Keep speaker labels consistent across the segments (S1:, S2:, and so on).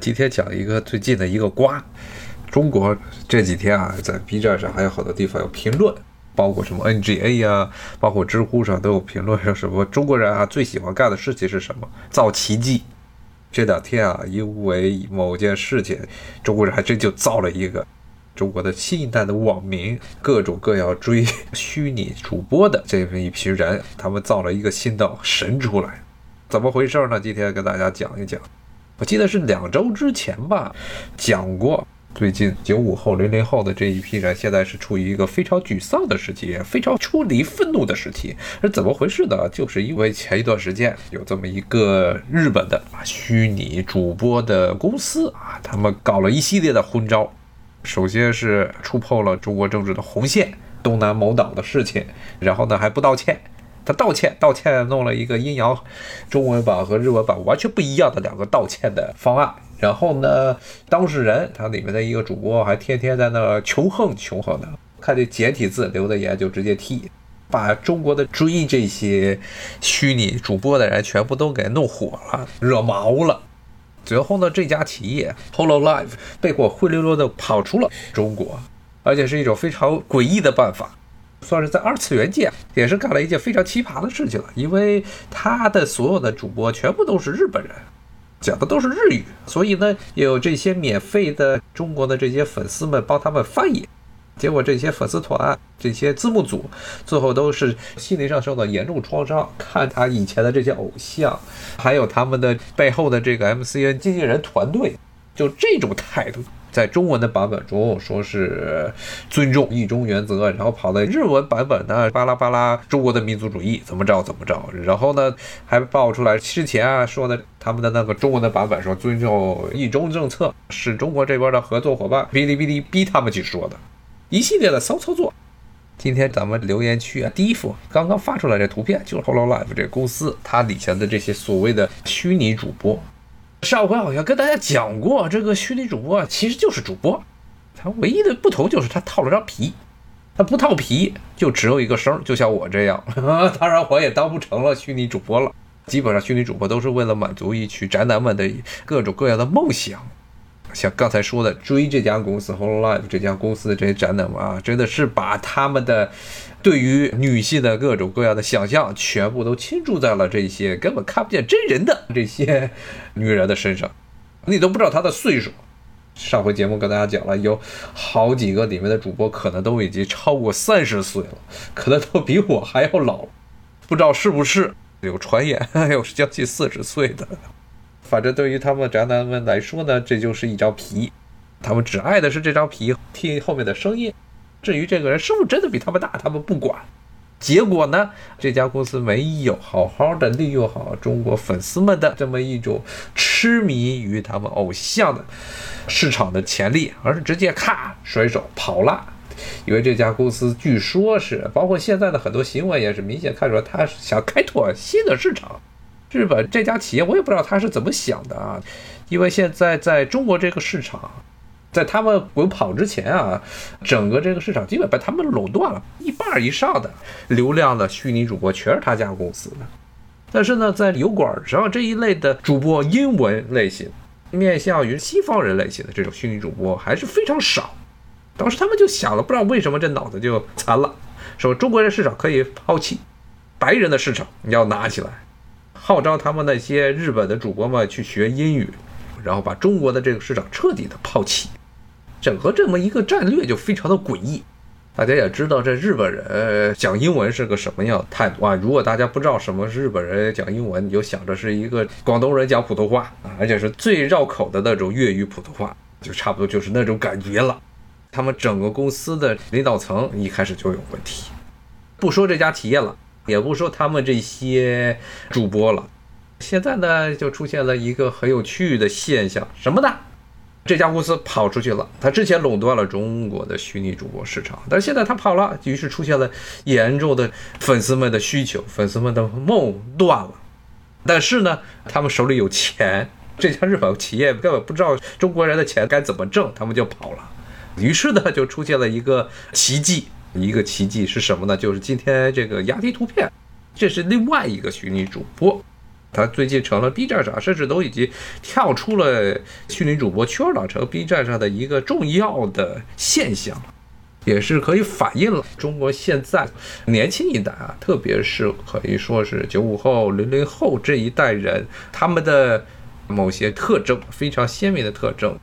S1: 今天讲一个最近的一个瓜，中国这几天啊，在 B 站上还有好多地方有评论，包括什么 NGA 呀，包括知乎上都有评论说什么中国人啊最喜欢干的事情是什么？造奇迹。这两天啊，因为某件事情，中国人还真就造了一个中国的新一代的网民，各种各样追虚拟主播的这么一批人，他们造了一个新的神出来，怎么回事呢？今天跟大家讲一讲。我记得是两周之前吧，讲过。最近九五后、零零后的这一批人，现在是处于一个非常沮丧的时期，非常出离愤怒的时期。是怎么回事呢？就是因为前一段时间有这么一个日本的虚拟主播的公司啊，他们搞了一系列的昏招。首先是触碰了中国政治的红线，东南某岛的事情，然后呢还不道歉。他道歉，道歉弄了一个阴阳中文版和日文版完全不一样的两个道歉的方案。然后呢，当事人他里面的一个主播还天天在那求横求横的，看这简体字留的言就直接踢，把中国的追这些虚拟主播的人全部都给弄火了，惹毛了。最后呢，这家企业 Holo Live 被迫灰溜溜的跑出了中国，而且是一种非常诡异的办法，算是在二次元界也是干了一件非常奇葩的事情了，因为他的所有的主播全部都是日本人。讲的都是日语，所以呢，有这些免费的中国的这些粉丝们帮他们翻译，结果这些粉丝团、这些字幕组最后都是心理上受到严重创伤。看他以前的这些偶像，还有他们的背后的这个 MCN 经纪人团队，就这种态度。在中文的版本中说是尊重一中原则，然后跑到日文版本呢，巴拉巴拉中国的民族主义怎么着怎么着，然后呢还爆出来之前啊说的他们的那个中文的版本说尊重一中政策是中国这边的合作伙伴，哔哩哔哩逼他们去说的，一系列的骚操作。今天咱们留言区啊，第一幅刚刚发出来这图片就是 Hololive 这个公司它底下的这些所谓的虚拟主播。上回好像跟大家讲过，这个虚拟主播其实就是主播，他唯一的不同就是他套了张皮，他不套皮就只有一个声，就像我这样。当然我也当不成了虚拟主播了，基本上虚拟主播都是为了满足一群宅男们的各种各样的梦想。像刚才说的，追这家公司 Hololive 这家公司的这些宅男们啊，真的是把他们的对于女性的各种各样的想象，全部都倾注在了这些根本看不见真人的这些女人的身上。你都不知道她的岁数。上回节目跟大家讲了，有好几个里面的主播可能都已经超过三十岁了，可能都比我还要老。不知道是不是有传言，有将近四十岁的。反正对于他们宅男们来说呢，这就是一张皮，他们只爱的是这张皮，听后面的声音。至于这个人是不是真的比他们大，他们不管。结果呢，这家公司没有好好的利用好中国粉丝们的这么一种痴迷于他们偶像的市场的潜力，而是直接咔甩手跑了。因为这家公司据说是，包括现在的很多新闻也是明显看出来，他是想开拓新的市场。日本这家企业，我也不知道他是怎么想的啊，因为现在在中国这个市场，在他们滚跑之前啊，整个这个市场基本被他们垄断了，一半以上的流量的虚拟主播全是他家公司的。但是呢，在油管上这一类的主播，英文类型，面向于西方人类型的这种虚拟主播还是非常少。当时他们就想了，不知道为什么这脑子就残了，说中国人市场可以抛弃，白人的市场你要拿起来。号召他们那些日本的主播们去学英语，然后把中国的这个市场彻底的抛弃，整个这么一个战略就非常的诡异。大家也知道这日本人讲英文是个什么样态度啊？如果大家不知道什么是日本人讲英文，你就想着是一个广东人讲普通话啊，而且是最绕口的那种粤语普通话，就差不多就是那种感觉了。他们整个公司的领导层一开始就有问题，不说这家企业了。也不说他们这些主播了，现在呢就出现了一个很有趣的现象，什么呢？这家公司跑出去了，他之前垄断了中国的虚拟主播市场，但是现在他跑了，于是出现了严重的粉丝们的需求，粉丝们的梦断了。但是呢，他们手里有钱，这家日本企业根本不知道中国人的钱该怎么挣，他们就跑了。于是呢，就出现了一个奇迹。一个奇迹是什么呢？就是今天这个压题图片，这是另外一个虚拟主播，他最近成了 B 站上，甚至都已经跳出了虚拟主播圈了，成 B 站上的一个重要的现象，也是可以反映了中国现在年轻一代啊，特别是可以说是九五后、零零后这一代人，他们的某些特征非常鲜明的特征。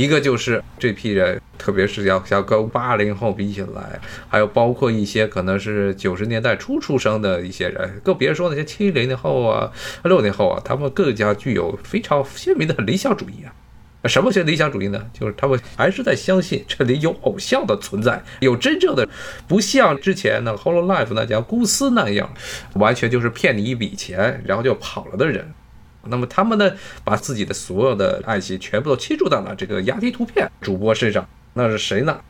S1: 一个就是这批人，特别是要要跟八零后比起来，还有包括一些可能是九十年代初出生的一些人，更别说那些七零后啊、六零后啊，他们更加具有非常鲜明的理想主义啊。什么是理想主义呢？就是他们还是在相信这里有偶像的存在，有真正的，不像之前那 Hololive 那家公司那样，完全就是骗你一笔钱，然后就跑了的人。那么他们呢，把自己的所有的爱心全部都倾注到了这个压低图片主播身上。那是谁呢？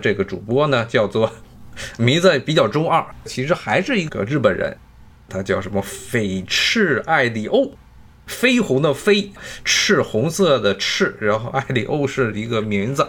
S1: 这个主播呢，叫做 名字比较中二，其实还是一个日本人，他叫什么？绯赤艾里欧，绯红的绯，赤红色的赤，然后艾里欧是一个名字。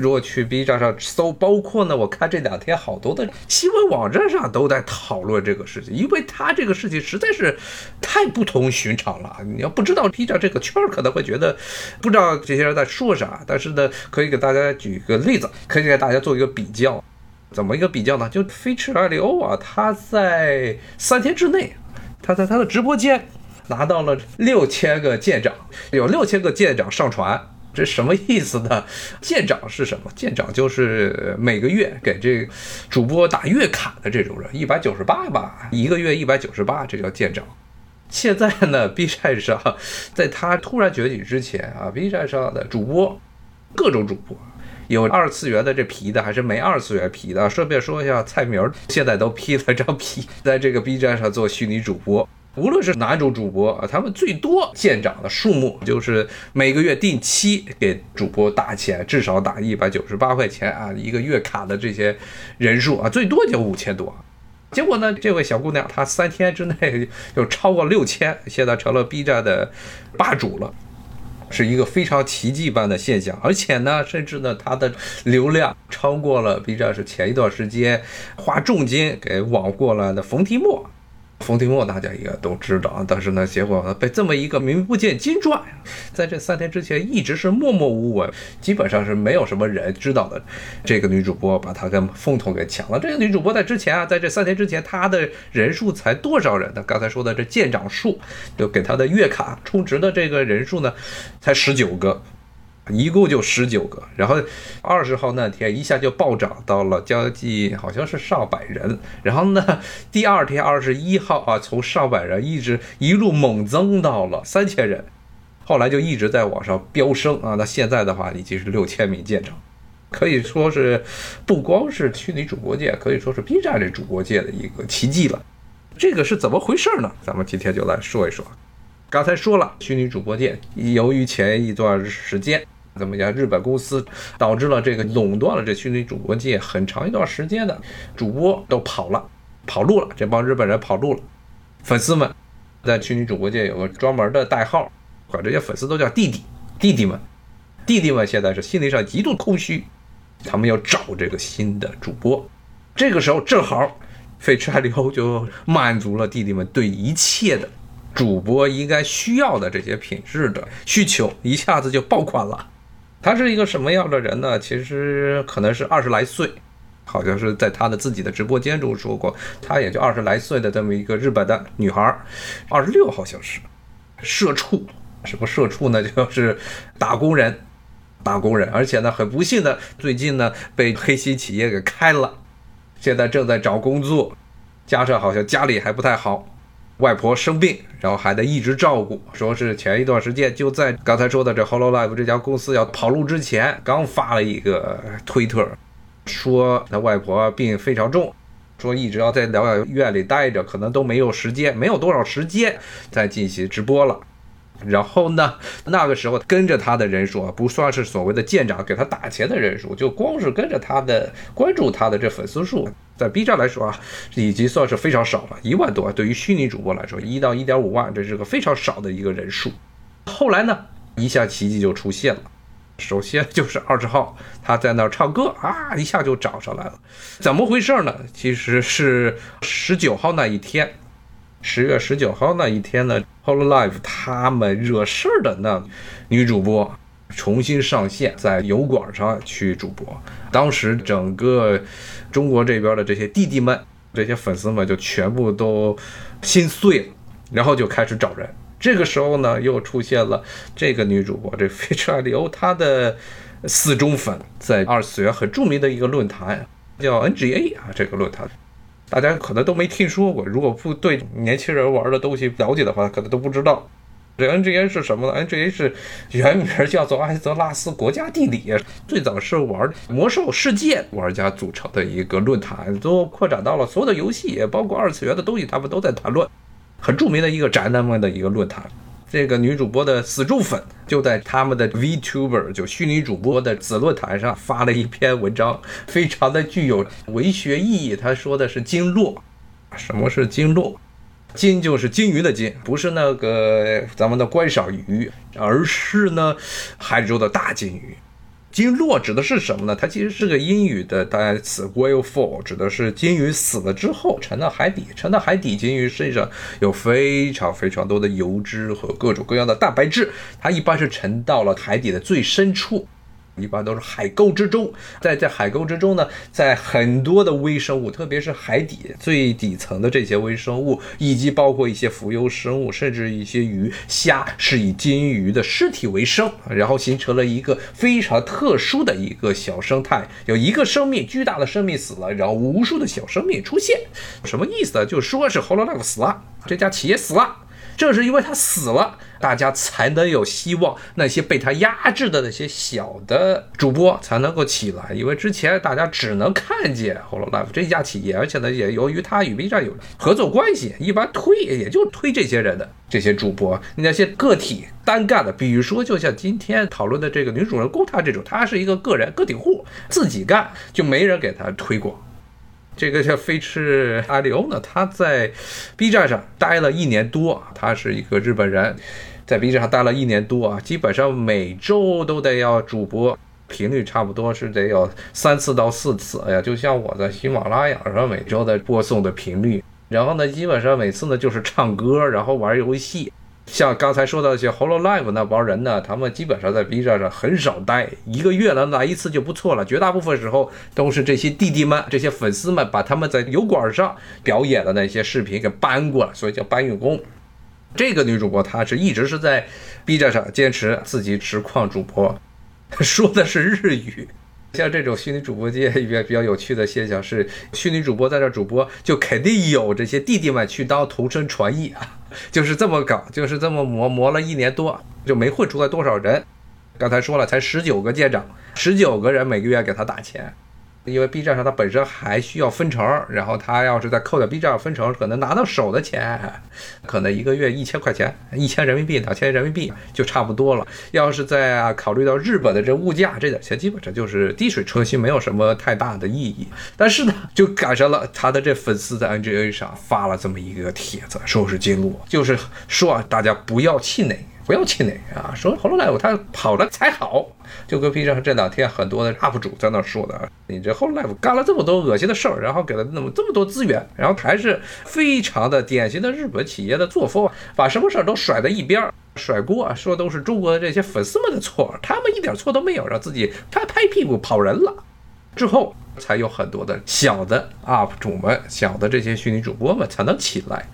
S1: 如果去 B 站上搜，包括呢，我看这两天好多的新闻网站上都在讨论这个事情，因为他这个事情实在是太不同寻常了。你要不知道 B 站这个圈儿，可能会觉得不知道这些人在说啥。但是呢，可以给大家举一个例子，可以给大家做一个比较。怎么一个比较呢？就飞驰艾利欧啊，他在三天之内，他在他的直播间拿到了六千个舰长，有六千个舰长上传。这什么意思呢？舰长是什么？舰长就是每个月给这主播打月卡的这种人，一百九十八吧，一个月一百九十八，这叫舰长。现在呢，B 站上，在他突然崛起之前啊，B 站上的主播，各种主播，有二次元的这皮的，还是没二次元皮的。顺便说一下，蔡明现在都披了张皮，在这个 B 站上做虚拟主播。无论是哪种主播啊，他们最多见长的数目就是每个月定期给主播打钱，至少打一百九十八块钱啊，一个月卡的这些人数啊，最多就五千多。结果呢，这位小姑娘她三天之内就超过六千，现在成了 B 站的霸主了，是一个非常奇迹般的现象。而且呢，甚至呢，她的流量超过了 B 站是前一段时间花重金给网过来的冯提莫。冯提莫大家应该都知道啊，但是呢，结果呢被这么一个名不见经传，在这三天之前一直是默默无闻，基本上是没有什么人知道的。这个女主播把她跟风头给抢了。这个女主播在之前啊，在这三天之前，她的人数才多少人呢？刚才说的这舰长数，就给她的月卡充值的这个人数呢，才十九个。一共就十九个，然后二十号那天一下就暴涨到了将近，好像是上百人。然后呢，第二天二十一号啊，从上百人一直一路猛增到了三千人，后来就一直在往上飙升啊。那现在的话已经是六千名舰长，可以说是不光是虚拟主播界，可以说是 B 站这主播界的一个奇迹了。这个是怎么回事呢？咱们今天就来说一说。刚才说了，虚拟主播界由于前一段时间。怎么讲？日本公司导致了这个垄断了这虚拟主播界很长一段时间的主播都跑了，跑路了。这帮日本人跑路了，粉丝们在虚拟主播界有个专门的代号，管这些粉丝都叫弟弟弟弟们。弟弟们现在是心理上极度空虚，他们要找这个新的主播。这个时候正好，费彻海里欧就满足了弟弟们对一切的主播应该需要的这些品质的需求，一下子就爆款了。他是一个什么样的人呢？其实可能是二十来岁，好像是在他的自己的直播间中说过，他也就二十来岁的这么一个日本的女孩，二十六好像是，社畜，什么社畜呢？就是打工人，打工人，而且呢很不幸的，最近呢被黑心企业给开了，现在正在找工作，加上好像家里还不太好。外婆生病，然后还得一直照顾。说是前一段时间就在刚才说的这 Hololive 这家公司要跑路之前，刚发了一个推特，说他外婆病非常重，说一直要在疗养院里待着，可能都没有时间，没有多少时间再进行直播了。然后呢，那个时候跟着他的人数啊，不算是所谓的舰长给他打钱的人数，就光是跟着他的关注他的这粉丝数，在 B 站来说啊，已经算是非常少了，一万多。对于虚拟主播来说，一到一点五万，这是个非常少的一个人数。后来呢，一下奇迹就出现了，首先就是二十号他在那儿唱歌啊，一下就涨上来了。怎么回事呢？其实是十九号那一天。十月十九号那一天呢 Hololive 他们惹事儿的那女主播重新上线，在油管上去主播。当时整个中国这边的这些弟弟们、这些粉丝们就全部都心碎了，然后就开始找人。这个时候呢，又出现了这个女主播，这 f e a t u r e 里欧她的死忠粉，在二次元很著名的一个论坛叫 NGA 啊，这个论坛。大家可能都没听说过，如果不对年轻人玩的东西了解的话，可能都不知道。这 NGA 是什么呢？NGA 是原名叫做艾泽拉斯国家地理，最早是玩魔兽世界玩家组成的一个论坛，都扩展到了所有的游戏，也包括二次元的东西，他们都在谈论，很著名的一个宅男们的一个论坛。这个女主播的死忠粉就在他们的 VTuber 就虚拟主播的子论坛上发了一篇文章，非常的具有文学意义。他说的是经络，什么是经络？金就是金鱼的金，不是那个咱们的观赏鱼，而是呢海州的大金鱼。鲸落指的是什么呢？它其实是个英语的单词，whale fall，指的是鲸鱼死了之后沉到海底。沉到海底，鲸鱼身上有非常非常多的油脂和各种各样的蛋白质，它一般是沉到了海底的最深处。一般都是海沟之中，在在海沟之中呢，在很多的微生物，特别是海底最底层的这些微生物，以及包括一些浮游生物，甚至一些鱼虾，是以金鱼的尸体为生，然后形成了一个非常特殊的一个小生态。有一个生命，巨大的生命死了，然后无数的小生命出现，什么意思呢？就说是 Hololive 死了，这家企业死了。正是因为他死了，大家才能有希望。那些被他压制的那些小的主播才能够起来。因为之前大家只能看见 Hololive 这家企业，而且呢，也由于他与 B 站有合作关系，一般推也就推这些人的这些主播。那些个体单干的，比如说就像今天讨论的这个女主人公，她这种，她是一个个人个体户，自己干，就没人给她推广。这个叫飞驰阿里欧呢，他在 B 站上待了一年多，他是一个日本人，在 B 站上待了一年多啊，基本上每周都得要主播，频率差不多是得有三次到四次。哎呀，就像我在喜马拉雅上每周的播送的频率，然后呢，基本上每次呢就是唱歌，然后玩游戏。像刚才说到一些 Hololive 那帮人呢，他们基本上在 B 站上很少待，一个月能来一次就不错了。绝大部分时候都是这些弟弟们、这些粉丝们把他们在油管上表演的那些视频给搬过来，所以叫搬运工。这个女主播她是一直是在 B 站上坚持自己实况主播，说的是日语。像这种虚拟主播界比较比较有趣的现象是，虚拟主播在这主播，就肯定有这些弟弟们去当同声传译啊，就是这么搞，就是这么磨磨了一年多，就没混出来多少人。刚才说了，才十九个舰长，十九个人每个月给他打钱。因为 B 站上它本身还需要分成，然后他要是再扣掉 B 站分成，可能拿到手的钱，可能一个月一千块钱，一千人民币，两千人民币就差不多了。要是再考虑到日本的这物价，这点钱基本上就是滴水车薪，没有什么太大的意义。但是呢，就赶上了他的这粉丝在 NGA 上发了这么一个帖子，说是记录，就是说大家不要气馁。不要气馁啊！说 Hololive 他跑了才好，就跟 B 站这两天很多的 UP 主在那说的。你这 Hololive 干了这么多恶心的事儿，然后给了那么这么多资源，然后还是非常的典型的日本企业的作风，把什么事儿都甩在一边，甩锅，啊说都是中国的这些粉丝们的错，他们一点错都没有，让自己拍拍屁股跑人了。之后才有很多的小的 UP 主们、小的这些虚拟主播们才能起来。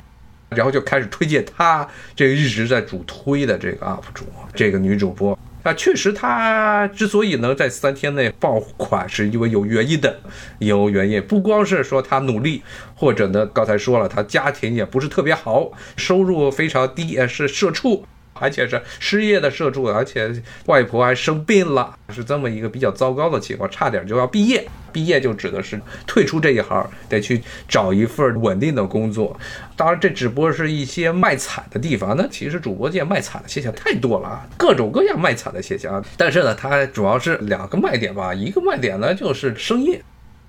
S1: 然后就开始推荐他这个一直在主推的这个 UP 主，这个女主播啊，确实她之所以能在三天内爆款，是因为有原因的，有原因，不光是说她努力，或者呢，刚才说了，她家庭也不是特别好，收入非常低，是社畜。而且是失业的社畜，而且外婆还生病了，是这么一个比较糟糕的情况，差点就要毕业。毕业就指的是退出这一行，得去找一份稳定的工作。当然，这只不过是一些卖惨的地方。那其实主播界卖惨的现象太多了啊，各种各样卖惨的现象。但是呢，它主要是两个卖点吧。一个卖点呢就是声音，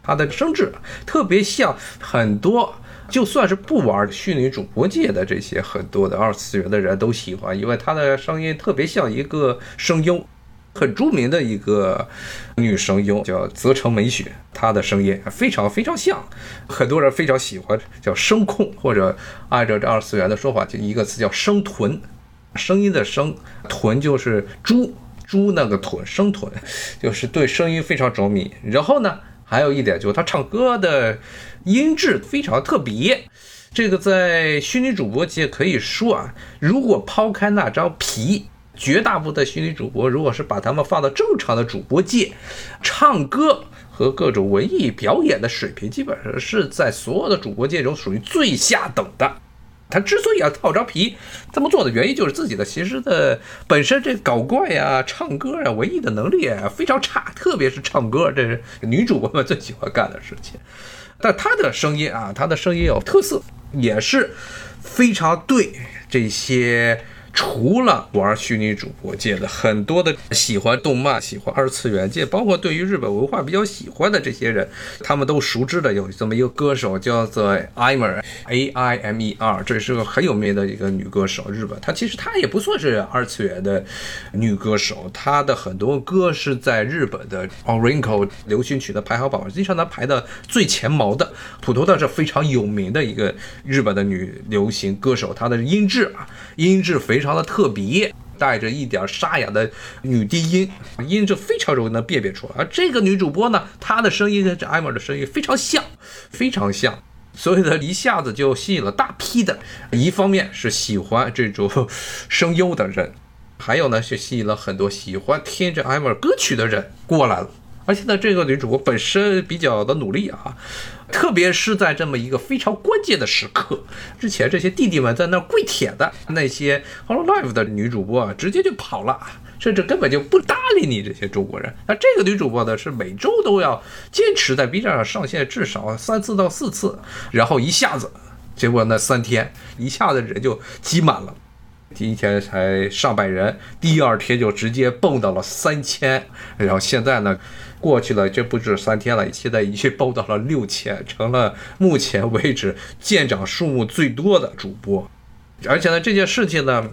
S1: 它的声质特别像很多。就算是不玩虚拟主播界的这些很多的二次元的人都喜欢，因为他的声音特别像一个声优，很著名的一个女声优，叫泽城美雪，她的声音非常非常像，很多人非常喜欢，叫声控，或者按照这二次元的说法，就一个词叫声豚，声音的声，豚就是猪猪那个豚，声豚，就是对声音非常着迷。然后呢，还有一点就是她唱歌的音质非常特别。这个在虚拟主播界可以说啊，如果抛开那张皮。绝大部分的虚拟主播，如果是把他们放到正常的主播界，唱歌和各种文艺表演的水平，基本上是在所有的主播界中属于最下等的。他之所以要套张皮这么做的原因，就是自己的其实的本身这搞怪呀、唱歌啊、文艺的能力非常差，特别是唱歌，这是女主播们最喜欢干的事情。但他的声音啊，他的声音有特色，也是非常对这些。除了玩虚拟主播界的很多的喜欢动漫、喜欢二次元界，包括对于日本文化比较喜欢的这些人，他们都熟知的有这么一个歌手，叫做 Aimer，A I M E R，这是个很有名的一个女歌手。日本她其实她也不算是二次元的女歌手，她的很多歌是在日本的 Orinco 流行曲的排行榜实际上她排的最前茅的。普通的是非常有名的一个日本的女流行歌手，她的音质啊，音质非常。非常的特别，带着一点沙哑的女低音，音质非常容易能辨别出来。而这个女主播呢，她的声音跟这艾玛的声音非常像，非常像，所以呢，一下子就吸引了大批的，一方面是喜欢这种 声优的人，还有呢是吸引了很多喜欢听着艾玛歌曲的人过来了。而且呢，这个女主播本身比较的努力啊。特别是在这么一个非常关键的时刻，之前这些弟弟们在那跪舔的那些 Hello Live 的女主播啊，直接就跑了，甚至根本就不搭理你这些中国人。那这个女主播呢，是每周都要坚持在 B 站上上线至少三次到四次，然后一下子，结果那三天一下子人就挤满了，第一天才上百人，第二天就直接蹦到了三千，然后现在呢？过去了，这不止三天了，现在已经蹦到了六千，成了目前为止舰长数目最多的主播。而且呢，这件事情呢，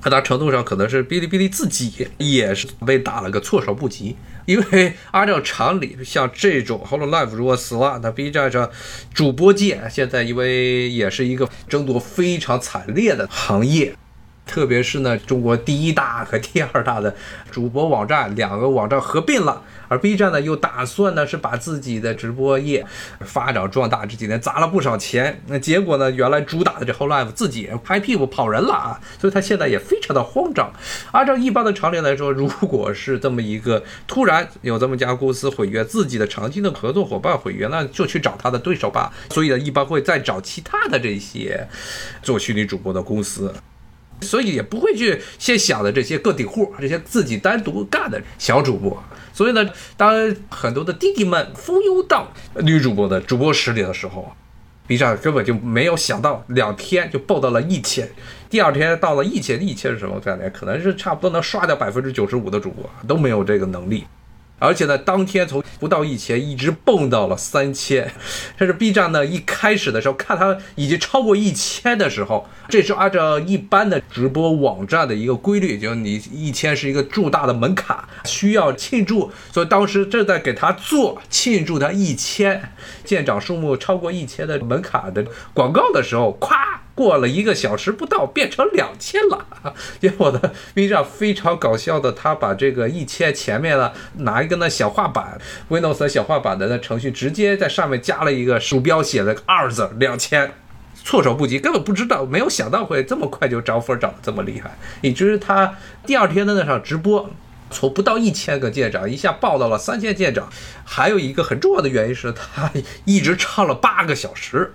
S1: 很大程度上可能是哔哩哔哩自己也是被打了个措手不及。因为按照常理，像这种 Hololive 如果死了，那 B 站上主播界现在因为也是一个争夺非常惨烈的行业。特别是呢，中国第一大和第二大的主播网站两个网站合并了，而 B 站呢又打算呢是把自己的直播业发展壮大，这几年砸了不少钱。那结果呢，原来主打的这 Whole Life 自己拍屁股跑人了啊，所以他现在也非常的慌张。按照一般的常理来说，如果是这么一个突然有这么家公司毁约，自己的长期的合作伙伴毁约，那就去找他的对手吧。所以呢，一般会再找其他的这些做虚拟主播的公司。所以也不会去先想的这些个体户，这些自己单独干的小主播。所以呢，当很多的弟弟们蜂拥到女主播的主播室里的时候，B 站根本就没有想到两天就爆到了一千，第二天到了一千，一千是什么概念？可能是差不多能刷掉百分之九十五的主播都没有这个能力。而且呢，当天从不到一千一直蹦到了三千，这是 B 站呢一开始的时候看它已经超过一千的时候，这是按照一般的直播网站的一个规律，就是你一千是一个重大的门槛，需要庆祝，所以当时正在给他做庆祝他一千舰长数目超过一千的门槛的广告的时候，咵。过了一个小时不到，变成两千了。结果呢，B 站非常搞笑的，他把这个一千前面呢拿一个那小画板，Windows 的小画板的那程序，直接在上面加了一个鼠标，写了个二字两千，措手不及，根本不知道，没有想到会这么快就涨粉涨得这么厉害。以至于他第二天的那场直播，从不到一千个舰长一下爆到了三千舰长。还有一个很重要的原因是他一直唱了八个小时。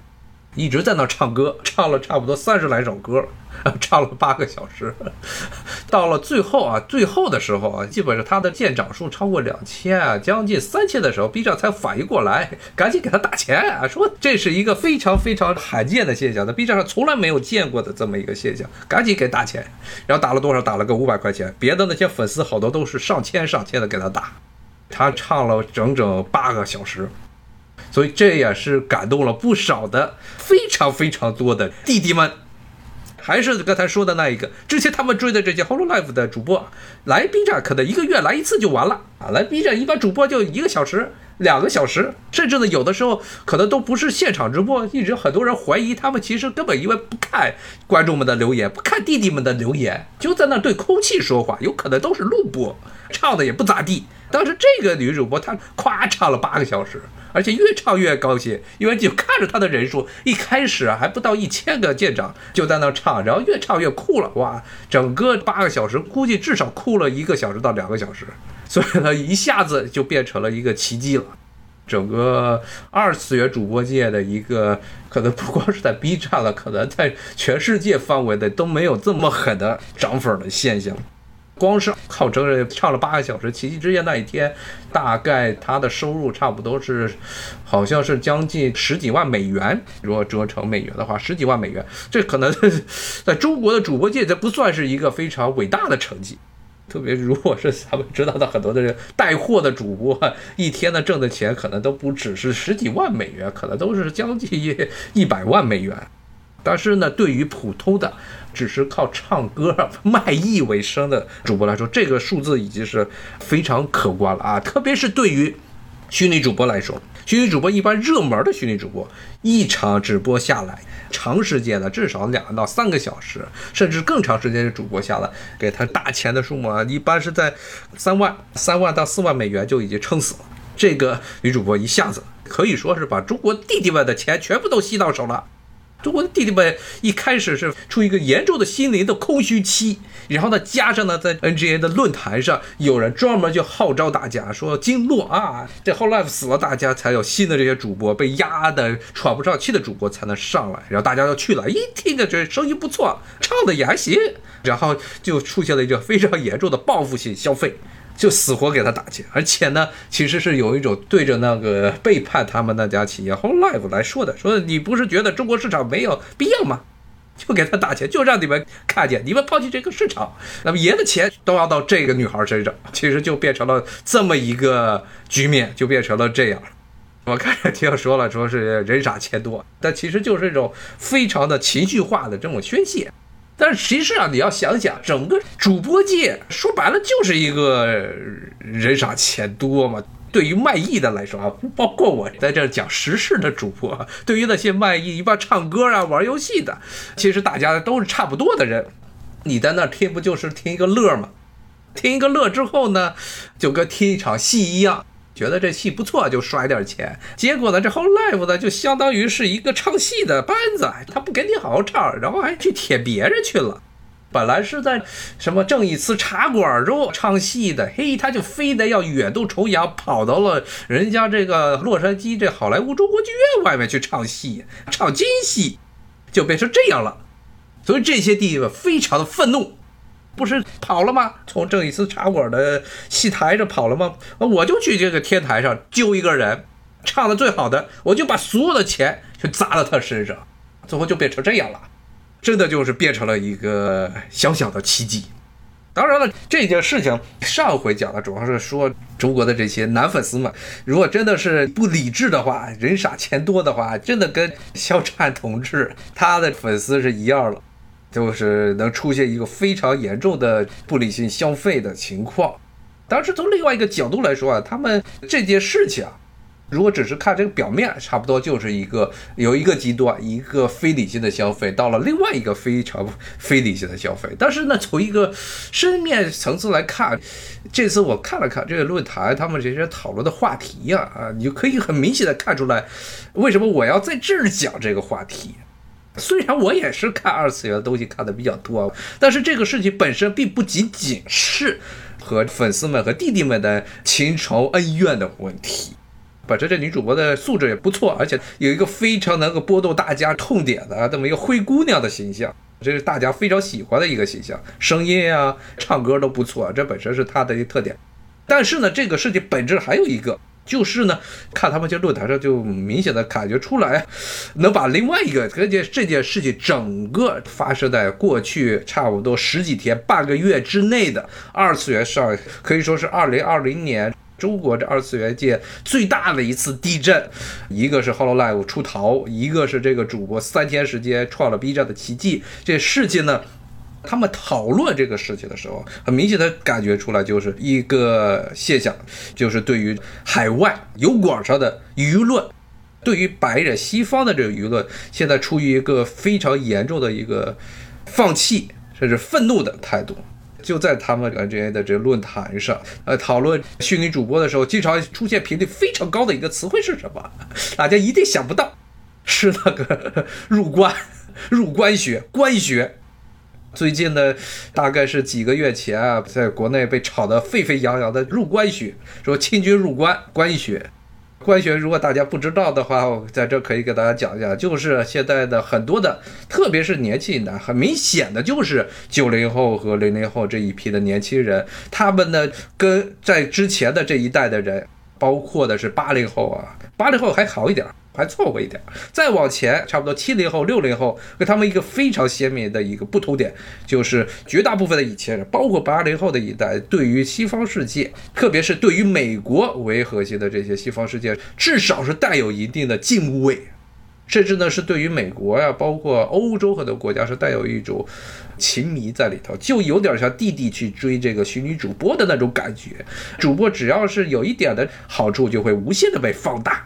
S1: 一直在那唱歌，唱了差不多三十来首歌，唱了八个小时。到了最后啊，最后的时候啊，基本上他的舰长数超过两千啊，将近三千的时候，B 站才反应过来，赶紧给他打钱啊，说这是一个非常非常罕见的现象，在 B 站上从来没有见过的这么一个现象，赶紧给打钱。然后打了多少？打了个五百块钱。别的那些粉丝好多都是上千上千的给他打，他唱了整整八个小时。所以这也是感动了不少的非常非常多的弟弟们。还是刚才说的那一个，之前他们追的这些 Hololive 的主播来 B 站，可能一个月来一次就完了啊！来 B 站一般主播就一个小时、两个小时，甚至呢有的时候可能都不是现场直播，一直很多人怀疑他们其实根本因为不看观众们的留言，不看弟弟们的留言，就在那对空气说话，有可能都是录播，唱的也不咋地。当时这个女主播她夸唱了八个小时。而且越唱越高兴，因为就看着她的人数，一开始啊还不到一千个舰长就在那唱，然后越唱越酷了，哇！整个八个小时，估计至少哭了一个小时到两个小时，所以呢，一下子就变成了一个奇迹了。整个二次元主播界的一个，可能不光是在 B 站了，可能在全世界范围的都没有这么狠的涨粉的现象。光是靠真人唱了八个小时，奇迹之夜那一天，大概他的收入差不多是，好像是将近十几万美元。如果折成美元的话，十几万美元，这可能在中国的主播界，这不算是一个非常伟大的成绩。特别如果是咱们知道的很多的人带货的主播，一天呢挣的钱可能都不只是十几万美元，可能都是将近一一百万美元。但是呢，对于普通的只是靠唱歌 卖艺为生的主播来说，这个数字已经是非常可观了啊！特别是对于虚拟主播来说，虚拟主播一般热门的虚拟主播，一场直播下来，长时间的至少两到三个小时，甚至更长时间的主播下来，给他大钱的数目啊，一般是在三万、三万到四万美元就已经撑死了。这个女主播一下子可以说是把中国弟弟们的钱全部都吸到手了。中国的弟弟们一开始是处于一个严重的心灵的空虚期，然后呢，加上呢，在 NGA 的论坛上，有人专门就号召大家说，经络啊，这 Whole Life 死了，大家才有新的这些主播被压的喘不上气的主播才能上来，然后大家就去了，一听着这声音不错，唱的也还行，然后就出现了一个非常严重的报复性消费。就死活给他打钱，而且呢，其实是有一种对着那个背叛他们那家企业 Whole Life 来说的，说你不是觉得中国市场没有必要吗？就给他打钱，就让你们看见，你们抛弃这个市场，那么爷的钱都要到这个女孩身上，其实就变成了这么一个局面，就变成了这样。我看着听说了，说是人傻钱多，但其实就是一种非常的情绪化的这种宣泄。但是其实啊，你要想想，整个主播界说白了就是一个人傻钱多嘛。对于卖艺的来说啊，包括我在这讲时事的主播，对于那些卖艺一般唱歌啊、玩游戏的，其实大家都是差不多的人。你在那听不就是听一个乐吗？听一个乐之后呢，就跟听一场戏一样。觉得这戏不错，就甩点钱。结果呢，这 Whole Life 呢，就相当于是一个唱戏的班子，他不给你好好唱，然后还去舔别人去了。本来是在什么正义祠茶馆中唱戏的，嘿，他就非得要远渡重洋，跑到了人家这个洛杉矶这好莱坞中国剧院外面去唱戏，唱京戏，就变成这样了。所以这些弟弟们非常的愤怒。不是跑了吗？从正义寺茶馆的戏台上跑了吗？我就去这个天台上揪一个人，唱的最好的，我就把所有的钱就砸到他身上，最后就变成这样了，真的就是变成了一个小小的奇迹。当然了，这件事情上回讲的主要是说中国的这些男粉丝们，如果真的是不理智的话，人傻钱多的话，真的跟肖战同志他的粉丝是一样了。就是能出现一个非常严重的不理性消费的情况。但是从另外一个角度来说啊，他们这件事情啊，如果只是看这个表面，差不多就是一个有一个极端，一个非理性的消费到了另外一个非常非理性的消费。但是呢，从一个深面层次来看，这次我看了看这个论坛，他们这些讨论的话题呀，啊，你就可以很明显的看出来，为什么我要在这儿讲这个话题。虽然我也是看二次元的东西看的比较多，但是这个事情本身并不仅仅是和粉丝们和弟弟们的情仇恩怨的问题。本身这女主播的素质也不错，而且有一个非常能够拨动大家痛点的这么一个灰姑娘的形象，这是大家非常喜欢的一个形象，声音啊、唱歌都不错，这本身是她的一个特点。但是呢，这个事情本质还有一个。就是呢，看他们在论坛上就明显的感觉出来，能把另外一个这件这件事情整个发生在过去差不多十几天、半个月之内的二次元上，可以说是二零二零年中国这二次元界最大的一次地震，一个是 Hololive 出逃，一个是这个主播三天时间创了 B 站的奇迹。这事情呢，他们讨论这个事情的时候，很明显的感觉出来就是一个现象，就是对于海外油管上的舆论，对于白人西方的这个舆论，现在处于一个非常严重的一个放弃甚至愤怒的态度。就在他们之间的这个论坛上，呃，讨论虚拟主播的时候，经常出现频率非常高的一个词汇是什么？大家一定想不到，是那个入关、入关学、关学。最近呢，大概是几个月前啊，在国内被炒得沸沸扬扬的入关学，说清军入关，关学。官学，如果大家不知道的话，我在这可以给大家讲一下，就是现在的很多的，特别是年轻的，很明显的就是九零后和零零后这一批的年轻人，他们呢跟在之前的这一代的人，包括的是八零后啊，八零后还好一点。还凑合一点，再往前，差不多七零后、六零后，跟他们一个非常鲜明的一个不同点，就是绝大部分的以前人，包括八零后的一代，对于西方世界，特别是对于美国为核心的这些西方世界，至少是带有一定的敬畏，甚至呢是对于美国呀，包括欧洲很多国家是带有一种情迷在里头，就有点像弟弟去追这个虚拟主播的那种感觉，主播只要是有一点的好处，就会无限的被放大。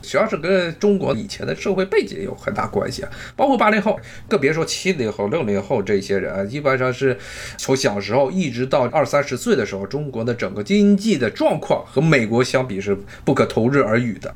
S1: 主要是跟中国以前的社会背景有很大关系啊，包括八零后，更别说七零后、六零后这些人啊，基本上是从小时候一直到二三十岁的时候，中国的整个经济的状况和美国相比是不可同日而语的。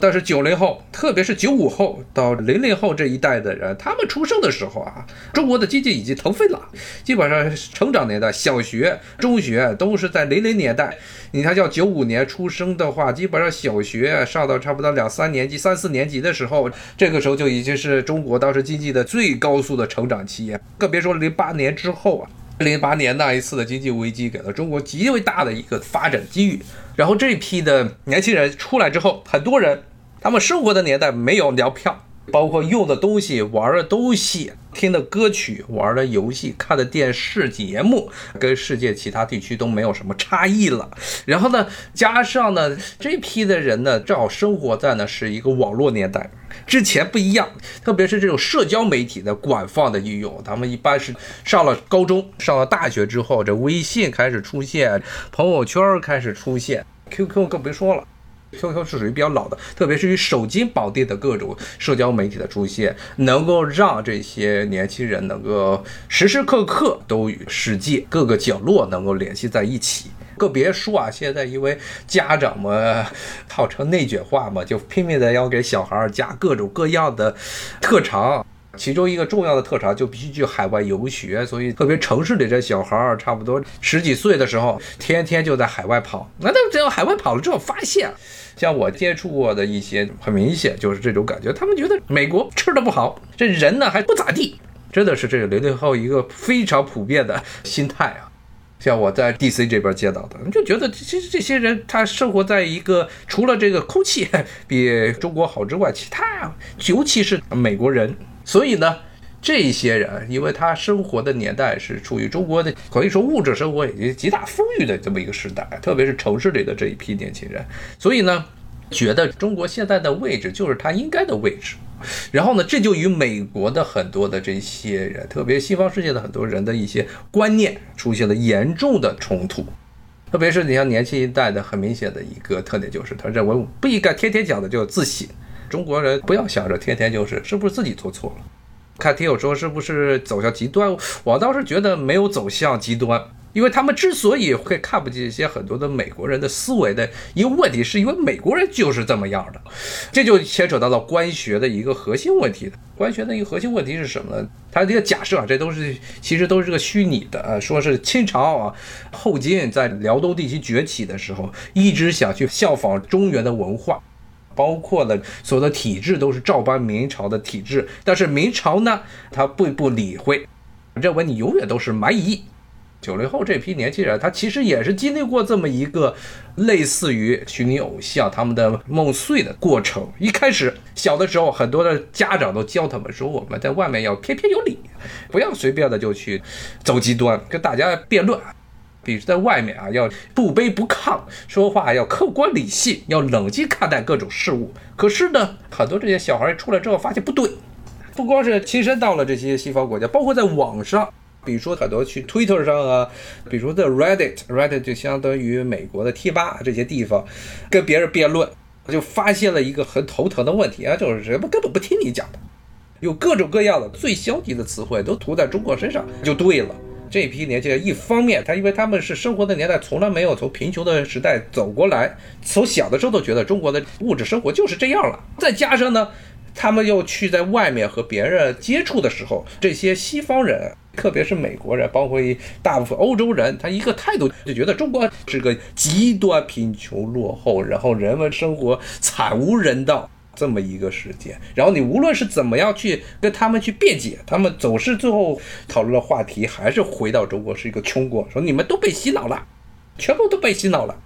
S1: 但是九零后，特别是九五后到零零后这一代的人，他们出生的时候啊，中国的经济已经腾飞了，基本上成长年代，小学、中学都是在零零年代。你看，叫九五年出生的话，基本上小学上到差不多两三年级、三四年级的时候，这个时候就已经是中国当时经济的最高速的成长期。更别说零八年之后啊，零八年那一次的经济危机给了中国极为大的一个发展机遇。然后这一批的年轻人出来之后，很多人。他们生活的年代没有粮票，包括用的东西、玩的东西、听的歌曲、玩的游戏、看的电视节目，跟世界其他地区都没有什么差异了。然后呢，加上呢，这批的人呢，正好生活在呢是一个网络年代，之前不一样，特别是这种社交媒体的广泛的应用，他们一般是上了高中、上了大学之后，这微信开始出现，朋友圈开始出现，QQ 更别说了。QQ 是属于比较老的，特别是与手机绑定的各种社交媒体的出现，能够让这些年轻人能够时时刻刻都与世界各个角落能够联系在一起。更别说啊，现在因为家长们，号称内卷化嘛，就拼命的要给小孩儿加各种各样的特长。其中一个重要的特长就必须去海外游学，所以特别城市里这小孩儿，差不多十几岁的时候，天天就在海外跑。那等只要海外跑了之后，发现，像我接触过的一些，很明显就是这种感觉，他们觉得美国吃的不好，这人呢还不咋地，真的是这个零零后一个非常普遍的心态啊。像我在 DC 这边见到的，就觉得其实这些人他生活在一个除了这个空气比中国好之外，其他尤其是美国人。所以呢，这些人，因为他生活的年代是处于中国的可以说物质生活已经极大丰裕的这么一个时代，特别是城市里的这一批年轻人，所以呢，觉得中国现在的位置就是他应该的位置。然后呢，这就与美国的很多的这些人，特别西方世界的很多人的一些观念出现了严重的冲突。特别是你像年轻一代的，很明显的一个特点就是，他认为不应该天天讲的就自省。中国人不要想着天天就是是不是自己做错了，看听友说是不是走向极端，我倒是觉得没有走向极端，因为他们之所以会看不起一些很多的美国人的思维的一个问题，是因为美国人就是这么样的，这就牵扯到了官学的一个核心问题。官学的一个核心问题是什么呢？他这个假设啊，这都是其实都是个虚拟的，呃，说是清朝啊后金在辽东地区崛起的时候，一直想去效仿中原的文化。包括了所有的体制都是照搬明朝的体制，但是明朝呢，他不不理会，认为你永远都是蛮夷。九零后这批年轻人，他其实也是经历过这么一个类似于虚拟偶像他们的梦碎的过程。一开始小的时候，很多的家长都教他们说，我们在外面要偏偏有理，不要随便的就去走极端，跟大家辩论。比在外面啊要不卑不亢，说话要客观理性，要冷静看待各种事物。可是呢，很多这些小孩出来之后发现不对，不光是亲身到了这些西方国家，包括在网上，比如说很多去 Twitter 上啊，比如在 Reddit，Reddit 就相当于美国的贴吧这些地方，跟别人辩论，就发现了一个很头疼的问题啊，就是人们根本不听你讲的，有各种各样的最消极的词汇都涂在中国身上就对了。这批年轻人，一方面他因为他们是生活的年代从来没有从贫穷的时代走过来，从小的时候都觉得中国的物质生活就是这样了。再加上呢，他们又去在外面和别人接触的时候，这些西方人，特别是美国人，包括一大部分欧洲人，他一个态度就觉得中国是个极端贫穷落后，然后人们生活惨无人道。这么一个时间，然后你无论是怎么样去跟他们去辩解，他们总是最后讨论的话题还是回到中国是一个穷国，说你们都被洗脑了，全部都被洗脑了。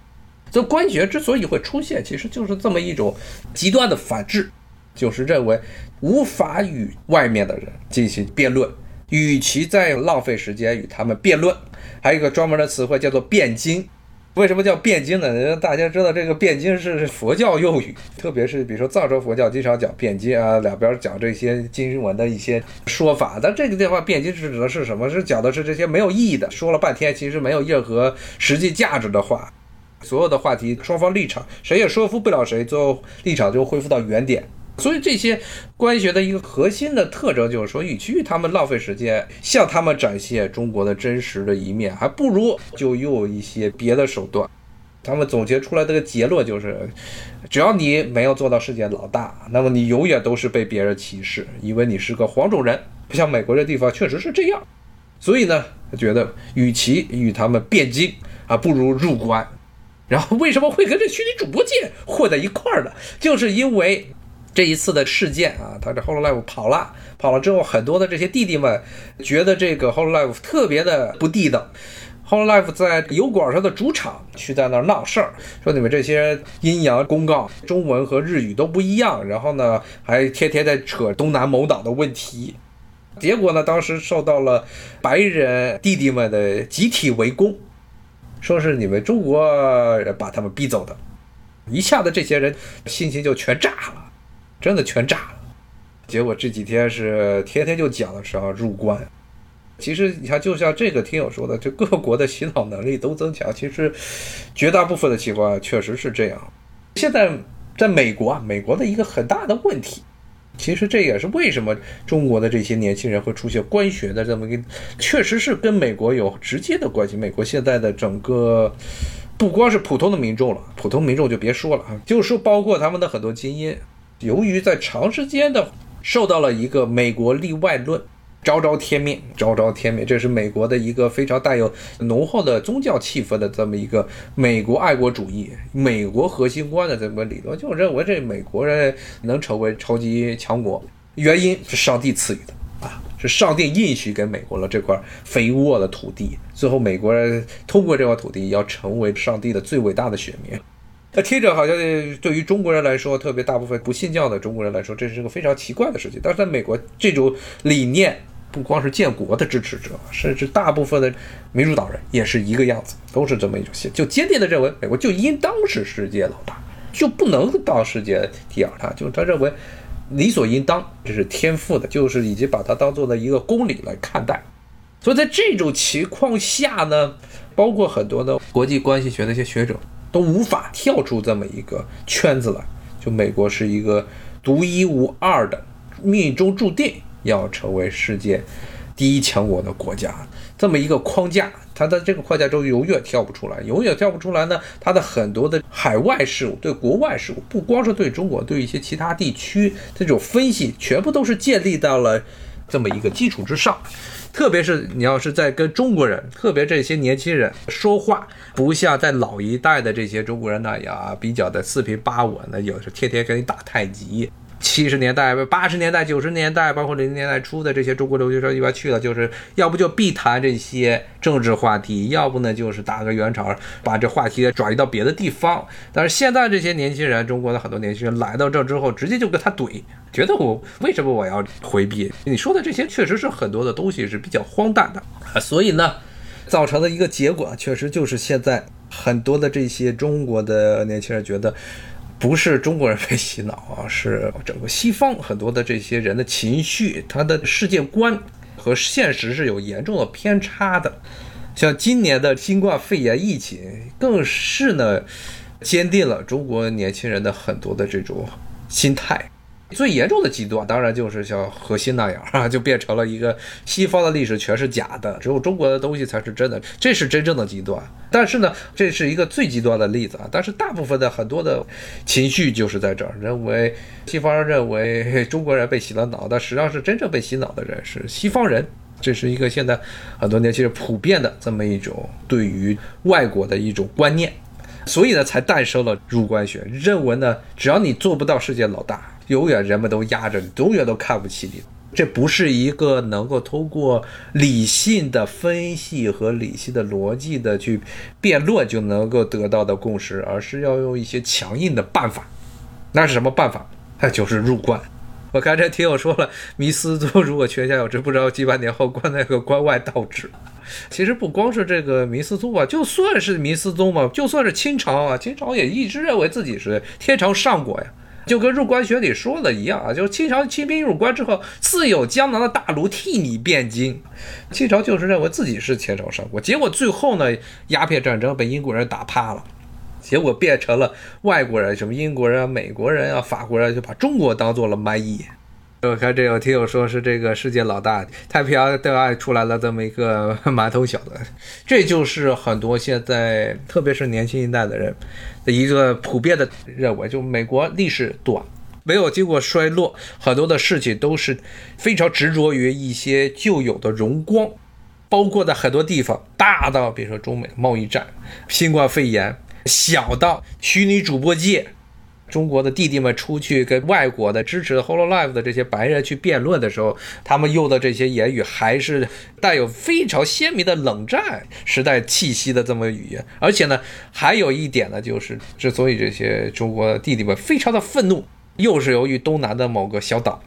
S1: 这官学之所以会出现，其实就是这么一种极端的反制，就是认为无法与外面的人进行辩论，与其在浪费时间与他们辩论，还有一个专门的词汇叫做辩经。为什么叫辩经呢？大家知道这个辩经是佛教用语，特别是比如说藏传佛教经常讲辩经啊，两边讲这些经文的一些说法。但这个地方辩经是指的是什么？是讲的是这些没有意义的，说了半天其实没有任何实际价值的话。所有的话题，双方立场谁也说服不了谁，最后立场就恢复到原点。所以这些官学的一个核心的特征就是说，与其他们浪费时间，向他们展现中国的真实的一面，还不如就用一些别的手段。他们总结出来的结论就是，只要你没有做到世界老大，那么你永远都是被别人歧视，以为你是个黄种人。不像美国这地方确实是这样。所以呢，他觉得与其与他们辩经啊，不如入关。然后为什么会跟这虚拟主播界混在一块儿呢？就是因为。这一次的事件啊，他这 Hololive 跑了，跑了之后，很多的这些弟弟们觉得这个 Hololive 特别的不地道。Hololive 在油管上的主场去在那儿闹事儿，说你们这些阴阳公告，中文和日语都不一样，然后呢还天天在扯东南某岛的问题。结果呢，当时受到了白人弟弟们的集体围攻，说是你们中国人把他们逼走的，一下子这些人心情就全炸了。真的全炸了，结果这几天是天天就讲的是要入关。其实你看，就像这个听友说的，这各国的洗脑能力都增强。其实绝大部分的情况确实是这样。现在在美国啊，美国的一个很大的问题，其实这也是为什么中国的这些年轻人会出现官学的这么一个，确实是跟美国有直接的关系。美国现在的整个不光是普通的民众了，普通民众就别说了啊，就说包括他们的很多精英。由于在长时间的受到了一个美国例外论，昭昭天命，昭昭天命，这是美国的一个非常带有浓厚的宗教气氛的这么一个美国爱国主义、美国核心观的这么理论，就认为这美国人能成为超级强国，原因是上帝赐予的啊，是上帝应许给美国了这块肥沃的土地，最后美国人通过这块土地要成为上帝的最伟大的选民。那听着好像对于中国人来说，特别大部分不信教的中国人来说，这是个非常奇怪的事情。但是在美国，这种理念不光是建国的支持者，甚至大部分的民主党人也是一个样子，都是这么一种信，就坚定的认为美国就应当是世界老大，就不能到世界第二。他就他认为理所应当，这是天赋的，就是已经把它当做了一个公理来看待。所以在这种情况下呢，包括很多的国际关系学的一些学者。都无法跳出这么一个圈子来，就美国是一个独一无二的，命中注定要成为世界第一强国的国家，这么一个框架，它在这个框架中永远跳不出来，永远跳不出来呢。它的很多的海外事务，对国外事务，不光是对中国，对一些其他地区这种分析，全部都是建立到了这么一个基础之上。特别是你要是在跟中国人，特别这些年轻人说话，不像在老一代的这些中国人那样啊，比较的四平八稳的，有时天天跟你打太极。七十年代、八十年代、九十年代，包括零零年代初的这些中国留学生一般去了，就是要不就必谈这些政治话题，要不呢就是打个圆场，把这话题转移到别的地方。但是现在这些年轻人，中国的很多年轻人来到这之后，直接就跟他怼，觉得我为什么我要回避？你说的这些确实是很多的东西是比较荒诞的啊，所以呢。
S2: 造成的一个结果，确实就是现在很多的这些中国的年轻人觉得，不是中国人被洗脑啊，是整个西方很多的这些人的情绪，他的世界观和现实是有严重的偏差的。像今年的新冠肺炎疫情，更是呢，坚定了中国年轻人的很多的这种心态。最严重的极端，当然就是像核心那样啊，就变成了一个西方的历史全是假的，只有中国的东西才是真的，这是真正的极端。但是呢，这是一个最极端的例子啊。但是大部分的很多的情绪就是在这儿，认为西方人认为 中国人被洗了脑，但实际上是真正被洗脑的人是西方人。这是一个现在很多年轻人普遍的这么一种对于外国的一种观念，所以呢，才诞生了入关学，认为呢，只要你做不到世界老大，永远人们都压着你，永远都看不起你。这不是一个能够通过理性的分析和理性的逻辑的去辩论就能够得到的共识，而是要用一些强硬的办法。那是什么办法？那就是入关。我看这听友说了，迷思宗如果泉下有知，不知道几百年后关那个关外道指。其实不光是这个明思宗吧，就算是明思宗嘛，就算是清朝啊，清朝也一直认为自己是天朝上国呀，就跟入关学里说的一样啊，就是清朝清兵入关之后，自有江南的大儒替你辩经，清朝就是认为自己是天朝上国，结果最后呢，鸦片战争被英国人打怕了。结果变成了外国人，什么英国人啊、美国人啊、法国人，就把中国当做了蛮夷。我看这有听友说是这个世界老大，太平洋对外出来了这么一个馒头小子，这就是很多现在特别是年轻一代的人的一个普遍的认为，就美国历史短，没有经过衰落，很多的事情都是非常执着于一些旧有的荣光，包括在很多地方，大到比如说中美贸易战、新冠肺炎。小到虚拟主播界，中国的弟弟们出去跟外国的支持 Hololive 的这些白人去辩论的时候，他们用的这些言语还是带有非常鲜明的冷战时代气息的这么语言。而且呢，还有一点呢，就是之所以这些中国弟弟们非常的愤怒，又是由于东南的某个小岛，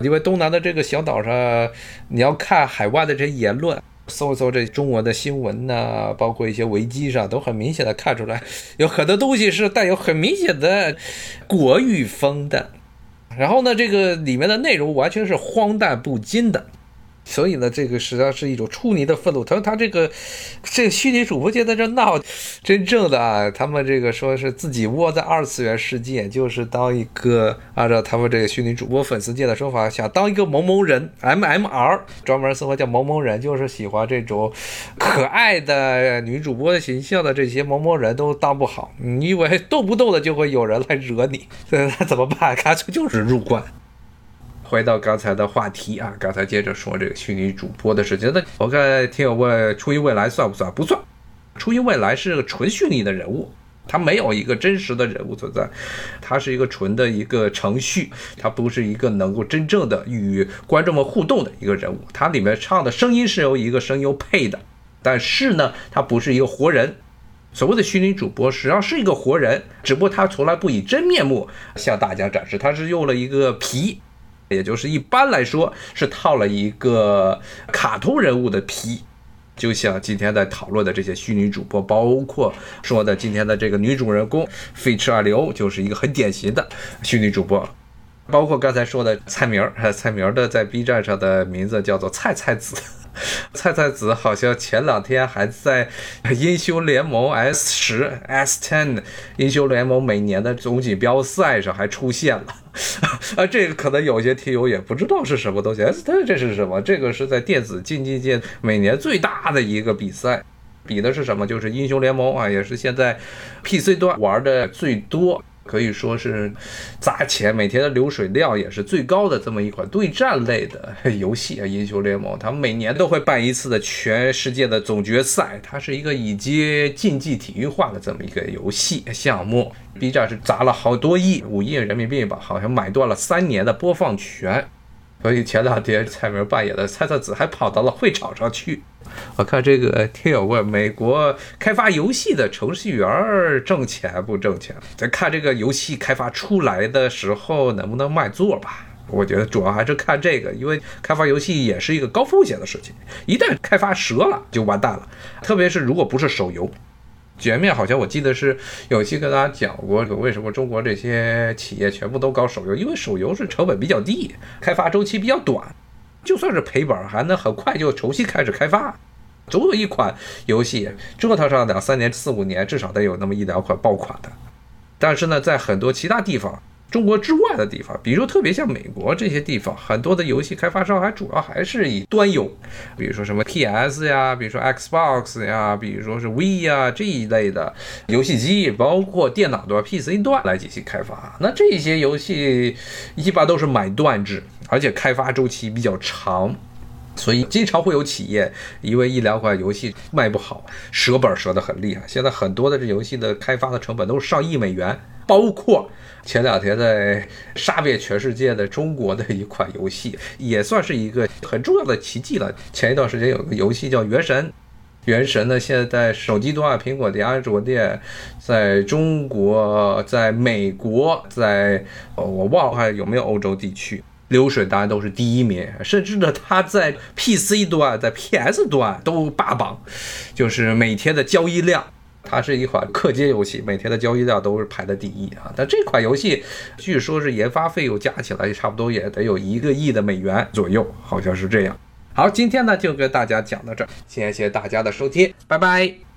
S2: 因为东南的这个小岛上，你要看海外的这些言论。搜一搜这中国的新闻呐，包括一些维基上，都很明显的看出来，有很多东西是带有很明显的国语风的。然后呢，这个里面的内容完全是荒诞不经的。所以呢，这个实际上是一种出泥的愤怒。他说他这个这个虚拟主播界在这闹，真正的啊，他们这个说是自己窝在二次元世界，就是当一个按照他们这个虚拟主播粉丝界的说法，想当一个萌萌人，MMR，专门生活叫萌萌人，就是喜欢这种可爱的女主播的形象的这些萌萌人都当不好。你以为动不动的就会有人来惹你，那怎么办？干脆就是入关。回到刚才的话题啊，刚才接着说这个虚拟主播的事情。那我看听友问初音未来算不算？不算。初音未来是个纯虚拟的人物，他没有一个真实的人物存在，他是一个纯的一个程序，他不是一个能够真正的与观众们互动的一个人物。他里面唱的声音是由一个声优配的，但是呢，他不是一个活人。所谓的虚拟主播实际上是一个活人，只不过他从来不以真面目向大家展示，他是用了一个皮。也就是一般来说是套了一个卡通人物的皮，就像今天在讨论的这些虚拟主播，包括说的今天的这个女主人公费驰二零 O，就是一个很典型的虚拟主播，包括刚才说的蔡明儿，蔡明儿的在 B 站上的名字叫做菜菜子。菜菜子好像前两天还在英雄联盟 S 十 S ten 英雄联盟每年的总锦标赛上还出现了，啊，这个可能有些听友也不知道是什么东西。S ten 这是什么？这个是在电子竞技界每年最大的一个比赛，比的是什么？就是英雄联盟啊，也是现在 PC 端玩的最多。可以说是砸钱，每天的流水量也是最高的这么一款对战类的游戏啊！英雄联盟，他们每年都会办一次的全世界的总决赛，它是一个以及竞技体育化的这么一个游戏项目。B 站是砸了好多亿，五亿人民币吧，好像买断了三年的播放权。所以前两天蔡明扮演的菜菜子还跑到了会场上去。我看这个听友问美国开发游戏的程序员挣钱不挣钱？咱看这个游戏开发出来的时候能不能卖座吧。我觉得主要还是看这个，因为开发游戏也是一个高风险的事情，一旦开发折了就完蛋了。特别是如果不是手游，前面好像我记得是有一期跟大家讲过，为什么中国这些企业全部都搞手游，因为手游是成本比较低，开发周期比较短，就算是赔本还能很快就重新开始开发。总有一款游戏折腾上两三年、四五年，至少得有那么一两款爆款的。但是呢，在很多其他地方。中国之外的地方，比如说特别像美国这些地方，很多的游戏开发商还主要还是以端游，比如说什么 PS 呀，比如说 Xbox 呀，比如说是 V 呀这一类的游戏机，包括电脑端、PC 端来进行开发。那这些游戏一般都是买断制，而且开发周期比较长，所以经常会有企业因为一两款游戏卖不好，折本折得很厉害。现在很多的这游戏的开发的成本都是上亿美元，包括。前两天在杀遍全世界的中国的一款游戏，也算是一个很重要的奇迹了。前一段时间有个游戏叫《原神》，《原神》呢现在手机端、苹果店、安卓店，在中国、在美国、在我忘了还有没有欧洲地区流水当然都是第一名，甚至呢它在 PC 端、在 PS 端都霸榜，就是每天的交易量。它是一款氪金游戏，每天的交易量都是排在第一啊！但这款游戏据说是研发费用加起来差不多也得有一个亿的美元左右，好像是这样。好，今天呢就跟大家讲到这儿，谢谢大家的收听，拜拜。